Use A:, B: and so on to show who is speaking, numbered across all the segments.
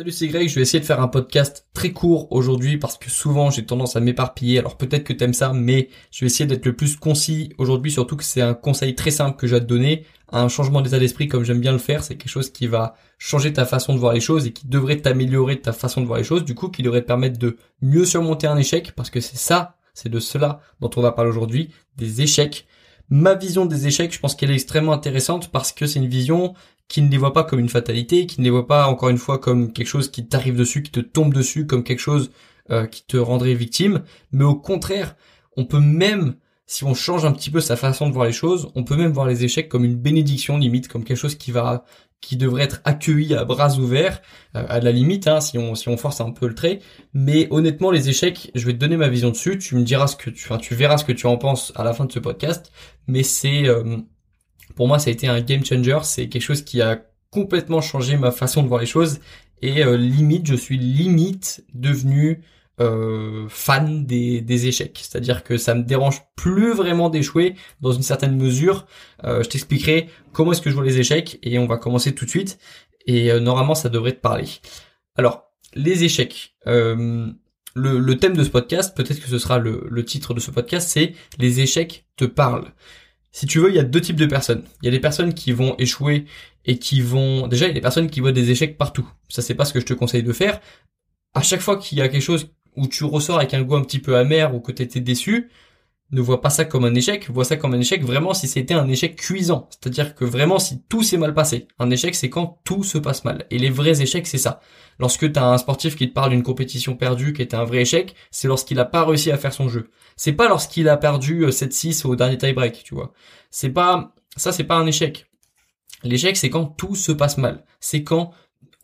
A: Salut, c'est Greg. Je vais essayer de faire un podcast très court aujourd'hui parce que souvent j'ai tendance à m'éparpiller. Alors peut-être que t'aimes ça, mais je vais essayer d'être le plus concis aujourd'hui. Surtout que c'est un conseil très simple que je vais te donner. Un changement d'état d'esprit comme j'aime bien le faire. C'est quelque chose qui va changer ta façon de voir les choses et qui devrait t'améliorer ta façon de voir les choses. Du coup, qui devrait te permettre de mieux surmonter un échec parce que c'est ça, c'est de cela dont on va parler aujourd'hui, des échecs. Ma vision des échecs, je pense qu'elle est extrêmement intéressante parce que c'est une vision qui ne les voit pas comme une fatalité, qui ne les voit pas encore une fois comme quelque chose qui t'arrive dessus, qui te tombe dessus, comme quelque chose euh, qui te rendrait victime, mais au contraire, on peut même, si on change un petit peu sa façon de voir les choses, on peut même voir les échecs comme une bénédiction limite, comme quelque chose qui va qui devrait être accueilli à bras ouverts, euh, à la limite, hein, si on si on force un peu le trait. Mais honnêtement, les échecs, je vais te donner ma vision dessus. Tu me diras ce que tu, tu verras ce que tu en penses à la fin de ce podcast. Mais c'est euh, pour moi, ça a été un game changer. C'est quelque chose qui a complètement changé ma façon de voir les choses. Et euh, limite, je suis limite devenu euh, fan des, échecs. C'est-à-dire que ça me dérange plus vraiment d'échouer dans une certaine mesure. Euh, je t'expliquerai comment est-ce que je vois les échecs et on va commencer tout de suite. Et normalement, ça devrait te parler. Alors, les échecs. Le, le, thème de ce podcast, peut-être que ce sera le, le titre de ce podcast, c'est les échecs te parlent. Si tu veux, il y a deux types de personnes. Il y a des personnes qui vont échouer et qui vont... Déjà, il y a des personnes qui voient des échecs partout. Ça, c'est pas ce que je te conseille de faire. À chaque fois qu'il y a quelque chose où tu ressors avec un goût un petit peu amer ou que tu étais déçu, ne vois pas ça comme un échec, vois ça comme un échec vraiment si c'était un échec cuisant. C'est-à-dire que vraiment si tout s'est mal passé. Un échec c'est quand tout se passe mal. Et les vrais échecs c'est ça. Lorsque t'as un sportif qui te parle d'une compétition perdue qui était un vrai échec, c'est lorsqu'il a pas réussi à faire son jeu. C'est pas lorsqu'il a perdu 7-6 euh, au dernier tie break, tu vois. C'est pas, ça c'est pas un échec. L'échec c'est quand tout se passe mal. C'est quand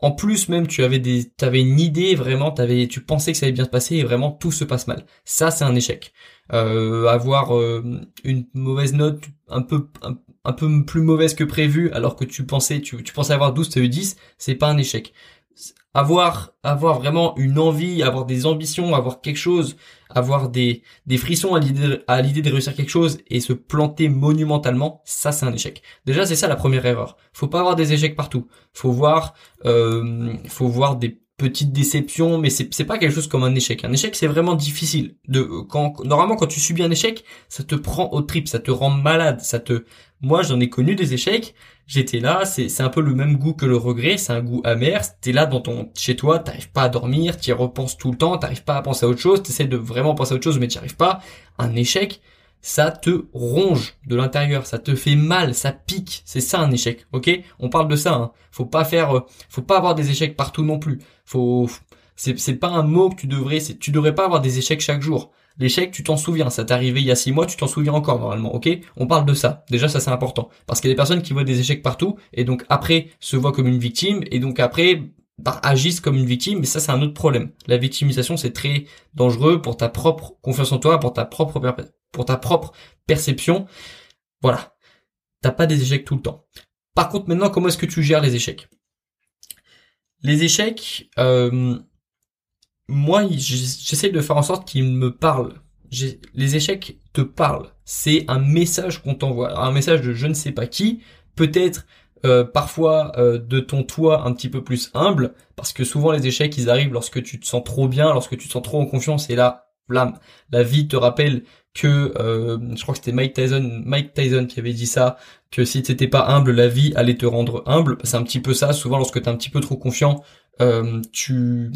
A: en plus même tu avais des avais une idée vraiment t'avais tu pensais que ça allait bien se passer et vraiment tout se passe mal. Ça c'est un échec. Euh, avoir euh, une mauvaise note un peu un, peu plus mauvaise que prévu alors que tu pensais tu, tu pensais avoir 12 tu as eu 10 c'est pas un échec avoir avoir vraiment une envie, avoir des ambitions, avoir quelque chose, avoir des des frissons à l'idée à l'idée de réussir quelque chose et se planter monumentalement, ça c'est un échec. Déjà c'est ça la première erreur. Faut pas avoir des échecs partout. Faut voir euh, faut voir des petites déceptions, mais c'est pas quelque chose comme un échec. Un échec c'est vraiment difficile. De quand normalement quand tu subis un échec, ça te prend au trip, ça te rend malade, ça te moi j'en ai connu des échecs j'étais là, c'est c'est un peu le même goût que le regret, c'est un goût amer. T'es là dans ton chez toi, t'arrives pas à dormir, t'y repenses tout le temps, t'arrives pas à penser à autre chose, t'essaies de vraiment penser à autre chose, mais t'y arrives pas. Un échec, ça te ronge de l'intérieur, ça te fait mal, ça pique. C'est ça un échec, ok? On parle de ça. Hein. Faut pas faire, euh, faut pas avoir des échecs partout non plus. Faut, c'est pas un mot que tu devrais, tu devrais pas avoir des échecs chaque jour. L'échec, tu t'en souviens, ça t'est arrivé il y a six mois, tu t'en souviens encore normalement, ok? On parle de ça. Déjà, ça c'est important. Parce qu'il y a des personnes qui voient des échecs partout, et donc après se voient comme une victime, et donc après bah, agissent comme une victime, mais ça c'est un autre problème. La victimisation c'est très dangereux pour ta propre confiance en toi, pour ta propre pour ta propre perception. Voilà. T'as pas des échecs tout le temps. Par contre, maintenant, comment est-ce que tu gères les échecs? Les échecs, euh, moi, j'essaie de faire en sorte qu'ils me parlent. Les échecs te parlent. C'est un message qu'on t'envoie, un message de je ne sais pas qui, peut-être euh, parfois euh, de ton toi un petit peu plus humble, parce que souvent les échecs ils arrivent lorsque tu te sens trop bien, lorsque tu te sens trop en confiance, et là, la vie te rappelle que euh, je crois que c'était Mike Tyson, Mike Tyson qui avait dit ça, que si tu n'étais pas humble, la vie allait te rendre humble. C'est un petit peu ça. Souvent, lorsque tu es un petit peu trop confiant, tu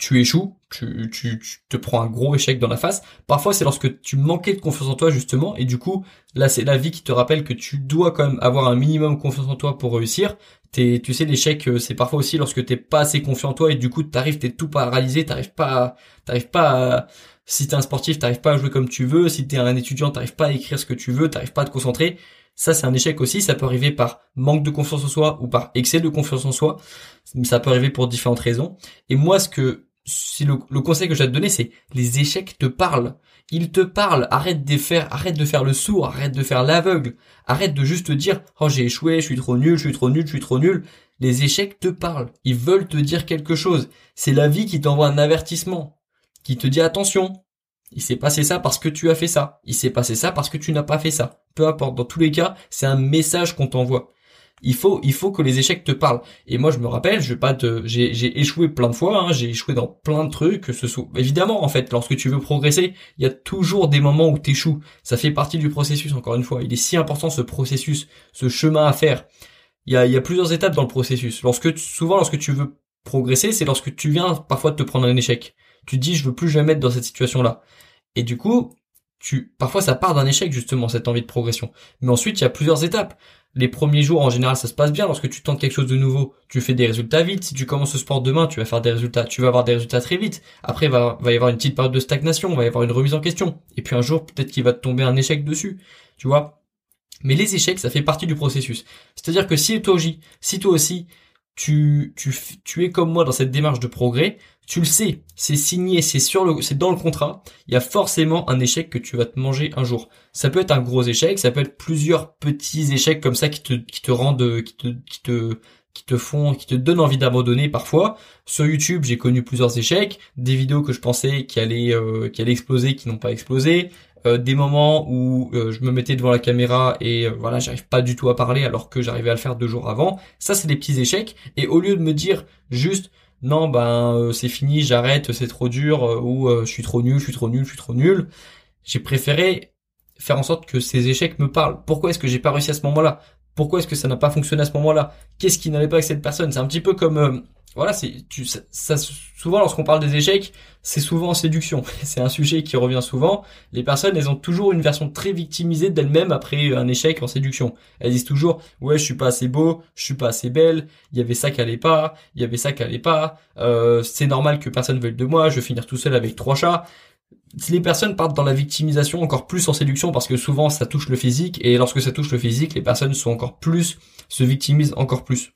A: tu échoues, tu, tu, te prends un gros échec dans la face. Parfois, c'est lorsque tu manquais de confiance en toi, justement, et du coup, là, c'est la vie qui te rappelle que tu dois quand même avoir un minimum confiance en toi pour réussir. T'es, tu sais, l'échec, euh, c'est parfois aussi lorsque t'es pas assez confiant en toi, et du coup, t'arrives, t'es tout paralysé, t'arrives pas, t'arrives pas à, si t'es un sportif, t'arrives pas à jouer comme tu veux, si t'es un étudiant, t'arrives pas à écrire ce que tu veux, t'arrives pas à te concentrer. Ça, c'est un échec aussi. Ça peut arriver par manque de confiance en soi ou par excès de confiance en soi. Ça peut arriver pour différentes raisons. Et moi, ce que si le, conseil que je vais te donner, c'est les échecs te parlent. Ils te parlent. Arrête de faire, arrête de faire le sourd, arrête de faire l'aveugle. Arrête de juste te dire, oh j'ai échoué, je suis trop nul, je suis trop nul, je suis trop nul. Les échecs te parlent. Ils veulent te dire quelque chose. C'est la vie qui t'envoie un avertissement, qui te dit attention. Il s'est passé ça parce que tu as fait ça. Il s'est passé ça parce que tu n'as pas fait ça. Peu importe. Dans tous les cas, c'est un message qu'on t'envoie. Il faut, il faut que les échecs te parlent. Et moi, je me rappelle, je vais pas te, j'ai, j'ai échoué plein de fois, hein, j'ai échoué dans plein de trucs, que ce soit, évidemment, en fait, lorsque tu veux progresser, il y a toujours des moments où t'échoues. Ça fait partie du processus, encore une fois. Il est si important, ce processus, ce chemin à faire. Il y a, il y a plusieurs étapes dans le processus. Lorsque, souvent, lorsque tu veux progresser, c'est lorsque tu viens parfois de te prendre un échec. Tu dis, je veux plus jamais être dans cette situation-là. Et du coup, tu, parfois ça part d'un échec justement cette envie de progression. Mais ensuite il y a plusieurs étapes. Les premiers jours en général ça se passe bien lorsque tu tentes quelque chose de nouveau, tu fais des résultats vite. Si tu commences le sport demain, tu vas faire des résultats, tu vas avoir des résultats très vite. Après va va y avoir une petite période de stagnation, va y avoir une remise en question. Et puis un jour peut-être qu'il va te tomber un échec dessus, tu vois? Mais les échecs ça fait partie du processus. C'est-à-dire que si toi si toi aussi tu, tu, tu es comme moi dans cette démarche de progrès, tu le sais, c'est signé, c'est sur le, c'est dans le contrat. Il y a forcément un échec que tu vas te manger un jour. Ça peut être un gros échec, ça peut être plusieurs petits échecs comme ça qui te, qui te rendent, qui te, qui te, qui te font, qui te donnent envie d'abandonner parfois. Sur YouTube, j'ai connu plusieurs échecs, des vidéos que je pensais qui allaient, euh, qui allaient exploser, qui n'ont pas explosé, euh, des moments où euh, je me mettais devant la caméra et voilà, j'arrive pas du tout à parler alors que j'arrivais à le faire deux jours avant. Ça, c'est des petits échecs. Et au lieu de me dire juste non ben euh, c'est fini, j'arrête, c'est trop dur euh, ou euh, je suis trop nul, je suis trop nul, je suis trop nul. J'ai préféré faire en sorte que ces échecs me parlent. Pourquoi est-ce que j'ai pas réussi à ce moment-là? Pourquoi est-ce que ça n'a pas fonctionné à ce moment-là? Qu'est-ce qui n'allait pas avec cette personne? C'est un petit peu comme voilà, c'est tu ça, souvent lorsqu'on parle des échecs, c'est souvent en séduction. c'est un sujet qui revient souvent. Les personnes, elles ont toujours une version très victimisée d'elles-mêmes après un échec en séduction. Elles disent toujours "Ouais, je suis pas assez beau, je suis pas assez belle, il y avait ça qui allait pas, il y avait ça qui allait pas, euh, c'est normal que personne veuille de moi, je vais finir tout seul avec trois chats." les personnes partent dans la victimisation encore plus en séduction parce que souvent ça touche le physique et lorsque ça touche le physique, les personnes sont encore plus se victimisent encore plus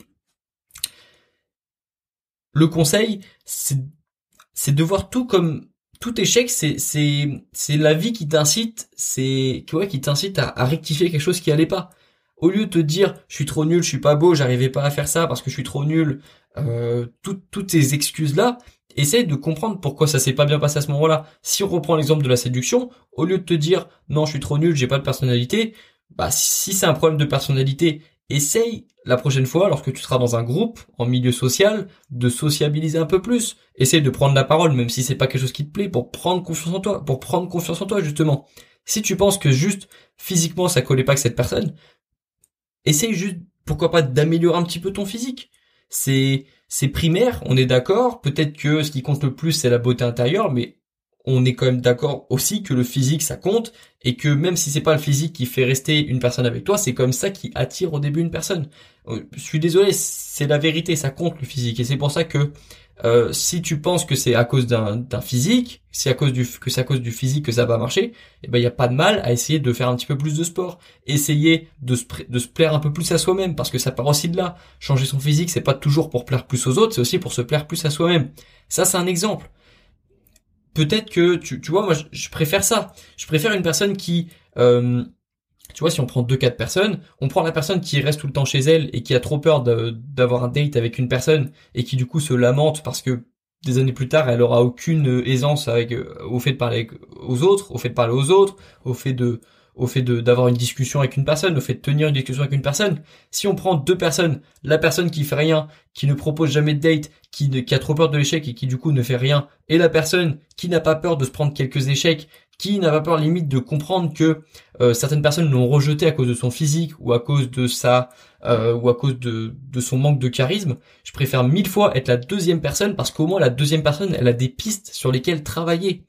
A: le conseil, c'est de voir tout comme tout échec, c'est c'est la vie qui t'incite, c'est tu vois qui t'incite à, rectifier quelque chose qui allait pas. Au lieu de te dire je suis trop nul, je suis pas beau, j'arrivais pas à faire ça parce que je suis trop nul, euh, toutes ces excuses là, essaye de comprendre pourquoi ça s'est pas bien passé à ce moment-là. Si on reprend l'exemple de la séduction, au lieu de te dire non je suis trop nul, j'ai pas de personnalité, bah si c'est un problème de personnalité essaye la prochaine fois, lorsque tu seras dans un groupe, en milieu social, de sociabiliser un peu plus. Essaye de prendre la parole, même si c'est pas quelque chose qui te plaît, pour prendre confiance en toi, pour prendre confiance en toi, justement. Si tu penses que juste, physiquement, ça collait pas avec cette personne, essaye juste, pourquoi pas, d'améliorer un petit peu ton physique. C'est, c'est primaire, on est d'accord. Peut-être que ce qui compte le plus, c'est la beauté intérieure, mais on est quand même d'accord aussi que le physique ça compte et que même si c'est pas le physique qui fait rester une personne avec toi, c'est comme ça qui attire au début une personne. Euh, je suis désolé, c'est la vérité, ça compte le physique et c'est pour ça que euh, si tu penses que c'est à cause d'un physique, si à cause du que c'est à cause du physique que ça va marcher, eh ben il y a pas de mal à essayer de faire un petit peu plus de sport, essayer de se, de se plaire un peu plus à soi-même parce que ça part aussi de là. Changer son physique, c'est pas toujours pour plaire plus aux autres, c'est aussi pour se plaire plus à soi-même. Ça c'est un exemple peut-être que tu, tu vois, moi je, préfère ça. Je préfère une personne qui, euh, tu vois, si on prend deux quatre personnes, on prend la personne qui reste tout le temps chez elle et qui a trop peur d'avoir un date avec une personne et qui du coup se lamente parce que des années plus tard, elle aura aucune aisance avec euh, au fait de parler aux autres, au fait de parler aux autres, au fait de au fait d'avoir une discussion avec une personne, au fait de tenir une discussion avec une personne. Si on prend deux personnes, la personne qui fait rien, qui ne propose jamais de date, qui, ne, a trop peur de l'échec et qui du coup ne fait rien, et la personne qui n'a pas peur de se prendre quelques échecs, qui n'a pas peur limite de comprendre que euh, certaines personnes l'ont rejeté à cause de son physique ou à cause de sa euh, ou à cause de, de son manque de charisme, je préfère mille fois être la deuxième personne parce qu'au moins la deuxième personne elle a des pistes sur lesquelles travailler.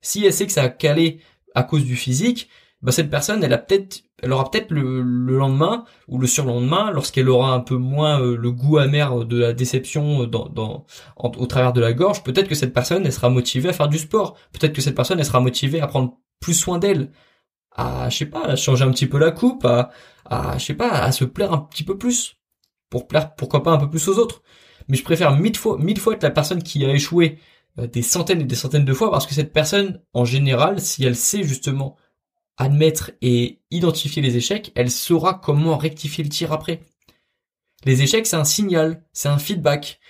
A: Si elle sait que ça a calé à cause du physique, bah cette personne, elle a peut-être, elle aura peut-être le, lendemain ou le surlendemain, lorsqu'elle aura un peu moins euh, le goût amer de la déception dans, dans au travers de la gorge, peut-être que cette personne, elle sera motivée à faire du sport. Peut-être que cette personne, elle sera motivée à prendre plus soin d'elle, à, je sais pas, à changer un petit peu la coupe, à, à, je sais pas, à se plaire un petit peu plus, pour plaire, pourquoi pas un peu plus aux autres. Mais je préfère mille fois, mille fois être la personne qui a échoué euh, des centaines et des centaines de fois parce que cette personne, en général, si elle sait justement admettre et identifier les échecs, elle saura comment rectifier le tir après. Les échecs, c'est un signal, c'est un feedback.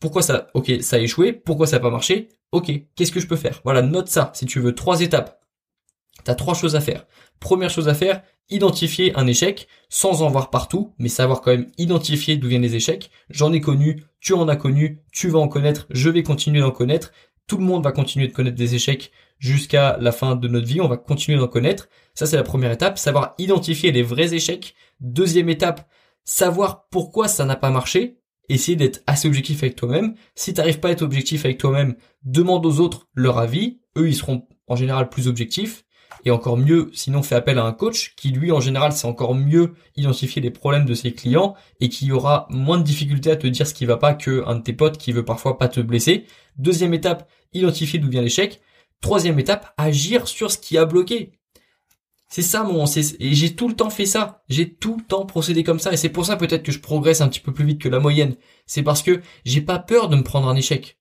A: Pourquoi ça, ok, ça a échoué, pourquoi ça n'a pas marché, ok, qu'est-ce que je peux faire? Voilà, note ça, si tu veux, trois étapes. T'as trois choses à faire. Première chose à faire, identifier un échec sans en voir partout, mais savoir quand même identifier d'où viennent les échecs. J'en ai connu, tu en as connu, tu vas en connaître, je vais continuer d'en connaître. Tout le monde va continuer de connaître des échecs jusqu'à la fin de notre vie, on va continuer d'en connaître. Ça, c'est la première étape, savoir identifier les vrais échecs. Deuxième étape, savoir pourquoi ça n'a pas marché. Essayer d'être assez objectif avec toi-même. Si t'arrives pas à être objectif avec toi-même, demande aux autres leur avis. Eux, ils seront en général plus objectifs. Et encore mieux, sinon fais appel à un coach qui lui en général sait encore mieux identifier les problèmes de ses clients et qui aura moins de difficultés à te dire ce qui va pas qu'un de tes potes qui veut parfois pas te blesser. Deuxième étape, identifier d'où vient l'échec. Troisième étape, agir sur ce qui a bloqué. C'est ça mon, et j'ai tout le temps fait ça. J'ai tout le temps procédé comme ça et c'est pour ça peut-être que je progresse un petit peu plus vite que la moyenne. C'est parce que j'ai pas peur de me prendre un échec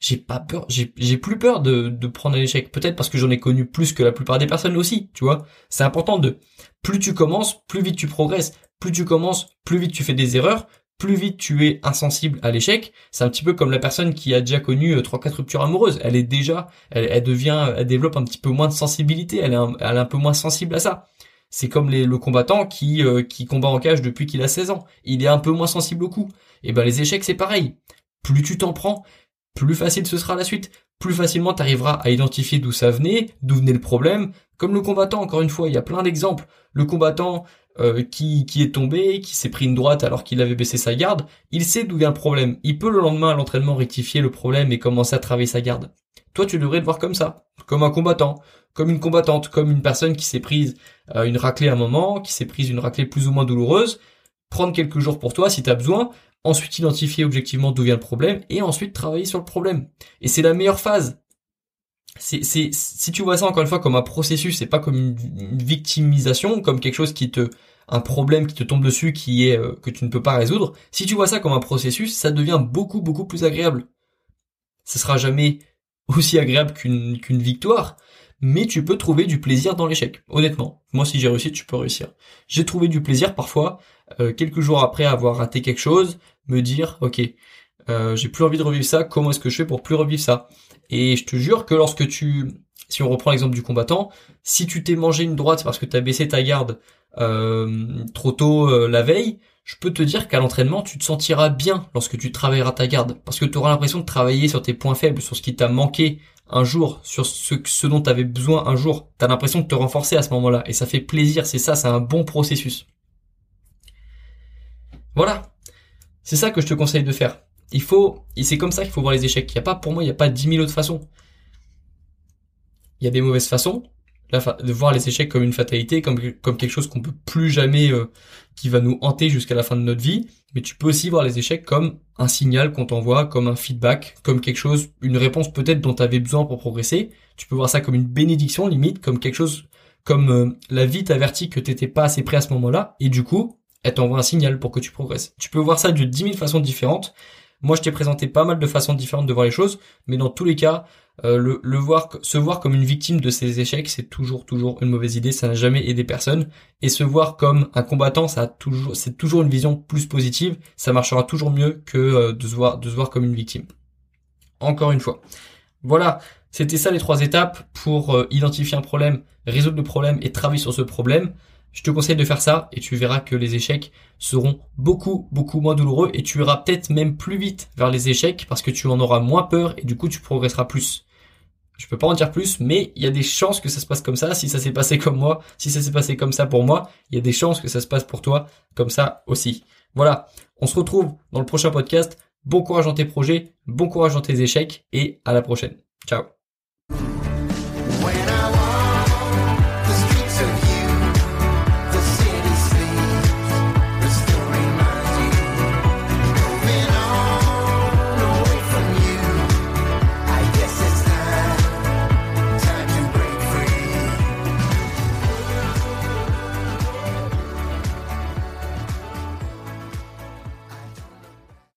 A: j'ai pas peur, j'ai plus peur de, de prendre un échec. Peut-être parce que j'en ai connu plus que la plupart des personnes aussi, tu vois. C'est important de, plus tu commences, plus vite tu progresses. Plus tu commences, plus vite tu fais des erreurs, plus vite tu es insensible à l'échec. C'est un petit peu comme la personne qui a déjà connu euh, trois quatre ruptures amoureuses. Elle est déjà, elle, devient, elle développe un petit peu moins de sensibilité. Elle est un, peu moins sensible à ça. C'est comme le combattant qui euh, qui combat en cage depuis qu'il a 16 ans. Il est un peu moins sensible au coup. Et ben les échecs c'est pareil. Plus tu t'en prends, plus facile ce sera la suite. Plus facilement tu arriveras à identifier d'où ça venait, d'où venait le problème. Comme le combattant, encore une fois, il y a plein d'exemples. Le combattant euh, qui, qui est tombé, qui s'est pris une droite alors qu'il avait baissé sa garde, il sait d'où vient le problème. Il peut le lendemain à l'entraînement rectifier le problème et commencer à travailler sa garde. Toi, tu devrais te voir comme ça, comme un combattant, comme une combattante, comme une personne qui s'est prise euh, une raclée à un moment, qui s'est prise une raclée plus ou moins douloureuse, prendre quelques jours pour toi si tu as besoin, ensuite identifier objectivement d'où vient le problème, et ensuite travailler sur le problème. Et c'est la meilleure phase. C'est, c'est, si tu vois ça encore une fois comme un processus, c'est pas comme une, victimisation, comme quelque chose qui te, un problème qui te tombe dessus, qui est euh, que tu ne peux pas résoudre. Si tu vois ça comme un processus, ça devient beaucoup beaucoup plus agréable. Ce sera jamais aussi agréable qu'une qu'une victoire, mais tu peux trouver du plaisir dans l'échec. Honnêtement, moi si j'ai réussi, tu peux réussir. J'ai trouvé du plaisir parfois euh, quelques jours après avoir raté quelque chose, me dire ok, euh, j'ai plus envie de revivre ça. Comment est-ce que je fais pour plus revivre ça? Et je te jure que lorsque tu, si on reprend l'exemple du combattant, si tu t'es mangé une droite parce que tu as baissé ta garde euh, trop tôt la veille, je peux te dire qu'à l'entraînement, tu te sentiras bien lorsque tu travailleras ta garde, parce que tu auras l'impression de travailler sur tes points faibles, sur ce qui t'a manqué un jour, sur ce, ce dont tu avais besoin un jour. Tu as l'impression de te renforcer à ce moment-là, et ça fait plaisir, c'est ça, c'est un bon processus. Voilà, c'est ça que je te conseille de faire. Il faut, et c'est comme ça qu'il faut voir les échecs. Il a pas, pour moi, il n'y a pas dix mille autres façons. Il y a des mauvaises façons, de voir les échecs comme une fatalité, comme, comme quelque chose qu'on peut plus jamais, euh, qui va nous hanter jusqu'à la fin de notre vie. Mais tu peux aussi voir les échecs comme un signal qu'on t'envoie, comme un feedback, comme quelque chose, une réponse peut-être dont tu avais besoin pour progresser. Tu peux voir ça comme une bénédiction limite, comme quelque chose, comme euh, la vie t'avertit que t'étais pas assez prêt à ce moment-là, et du coup, elle t'envoie un signal pour que tu progresses. Tu peux voir ça de 10 000 façons différentes. Moi, je t'ai présenté pas mal de façons différentes de voir les choses, mais dans tous les cas, euh, le, voir, se voir comme une victime de ces échecs, c'est toujours, toujours une mauvaise idée. Ça n'a jamais aidé personne. Et se voir comme un combattant, ça a toujours, c'est toujours une vision plus positive. Ça marchera toujours mieux que euh, de se voir, de se voir comme une victime. Encore une fois. Voilà. C'était ça les trois étapes pour euh, identifier un problème, résoudre le problème et travailler sur ce problème. Je te conseille de faire ça et tu verras que les échecs seront beaucoup, beaucoup moins douloureux et tu iras peut-être même plus vite vers les échecs parce que tu en auras moins peur et du coup tu progresseras plus. Je peux pas en dire plus, mais il y a des chances que ça se passe comme ça. Si ça s'est passé comme moi, si ça s'est passé comme ça pour moi, il y a des chances que ça se passe pour toi comme ça aussi. Voilà. On se retrouve dans le prochain podcast. Bon courage dans tes projets, bon courage dans tes échecs et à la prochaine. Ciao.